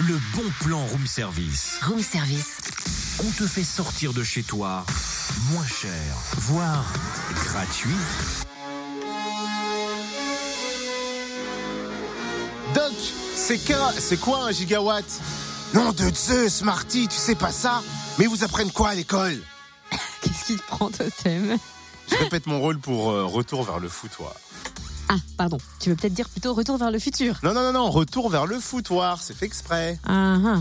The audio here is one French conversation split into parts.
le bon plan room service. Room service. On te fait sortir de chez toi moins cher, voire gratuit. Doc, c'est quoi, c'est quoi un gigawatt? Non de Zeus, Marty, tu sais pas ça Mais ils vous apprennent quoi à l'école? Qu'est-ce qui te prend, Totem? Je répète mon rôle pour euh, retour vers le foutoir. Ah, pardon. Tu veux peut-être dire plutôt retour vers le futur. Non, non, non, non, retour vers le foutoir, c'est fait exprès. Ah, ah.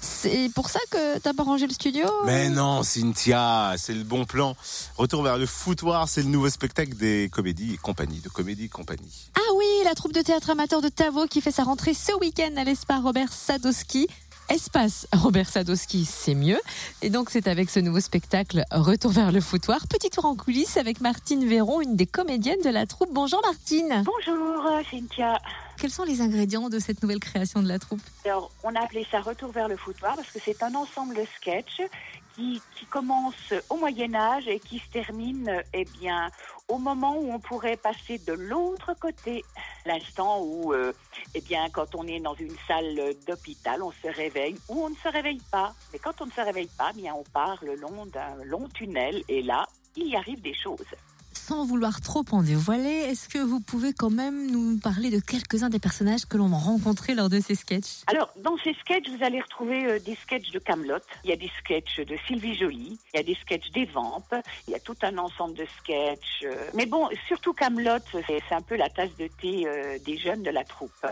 C'est pour ça que t'as pas rangé le studio Mais non, Cynthia, c'est le bon plan. Retour vers le foutoir, c'est le nouveau spectacle des comédies et compagnie, de comédie et compagnie. Ah oui, la troupe de théâtre amateur de Tavo qui fait sa rentrée ce week-end à l'espace Robert Sadowski. Espace Robert Sadowski, c'est mieux. Et donc, c'est avec ce nouveau spectacle Retour vers le foutoir. Petit tour en coulisses avec Martine Véron, une des comédiennes de la troupe. Bonjour Martine. Bonjour euh, Cynthia. Quels sont les ingrédients de cette nouvelle création de la troupe? Alors, on a appelé ça Retour vers le foutoir parce que c'est un ensemble de sketchs qui, commence au Moyen Âge et qui se termine eh bien au moment où on pourrait passer de l'autre côté, l'instant où euh, eh bien quand on est dans une salle d'hôpital, on se réveille ou on ne se réveille pas. Mais quand on ne se réveille pas, eh on part le long d'un long tunnel et là, il y arrive des choses sans vouloir trop en dévoiler, est-ce que vous pouvez quand même nous parler de quelques-uns des personnages que l'on a rencontrés lors de ces sketchs? Alors, dans ces sketchs, vous allez retrouver euh, des sketchs de Camelot, il y a des sketchs de Sylvie Joly, il y a des sketchs des Vampes, il y a tout un ensemble de sketchs. Euh, mais bon, surtout Camelot, c'est un peu la tasse de thé euh, des jeunes de la troupe.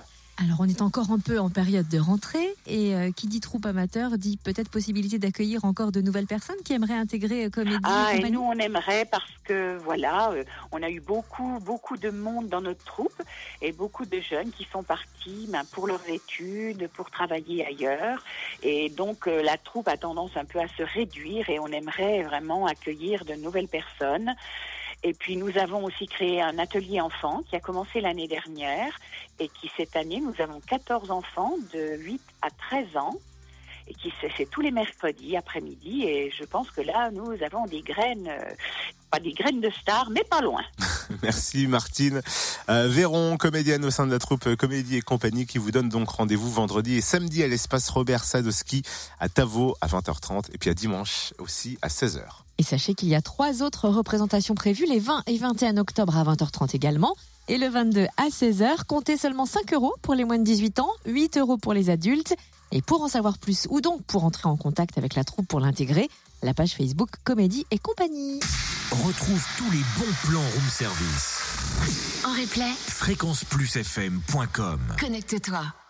Alors on est encore un peu en période de rentrée et euh, qui dit troupe amateur dit peut-être possibilité d'accueillir encore de nouvelles personnes qui aimeraient intégrer euh, Comédie ah, et, nous on aimerait parce que voilà, euh, on a eu beaucoup beaucoup de monde dans notre troupe et beaucoup de jeunes qui sont partis ben, pour leurs études, pour travailler ailleurs et donc la troupe a tendance un peu à se réduire et on aimerait vraiment accueillir de nouvelles personnes. Et puis nous avons aussi créé un atelier enfant qui a commencé l'année dernière et qui cette année, nous avons 14 enfants de 8 à 13 ans et qui c'est tous les mercredis après-midi et je pense que là nous avons des graines euh, pas des graines de stars mais pas loin. Merci Martine. Euh, Véron, comédienne au sein de la troupe Comédie et compagnie qui vous donne donc rendez-vous vendredi et samedi à l'espace Robert Sadowski à Tavo à 20h30 et puis à dimanche aussi à 16h. Et sachez qu'il y a trois autres représentations prévues les 20 et 21 octobre à 20h30 également. Et le 22 à 16h, comptez seulement 5 euros pour les moins de 18 ans, 8 euros pour les adultes. Et pour en savoir plus ou donc pour entrer en contact avec la troupe pour l'intégrer, la page Facebook Comédie et compagnie. Retrouve tous les bons plans room service. En replay, fréquenceplusfm.com. connecte-toi.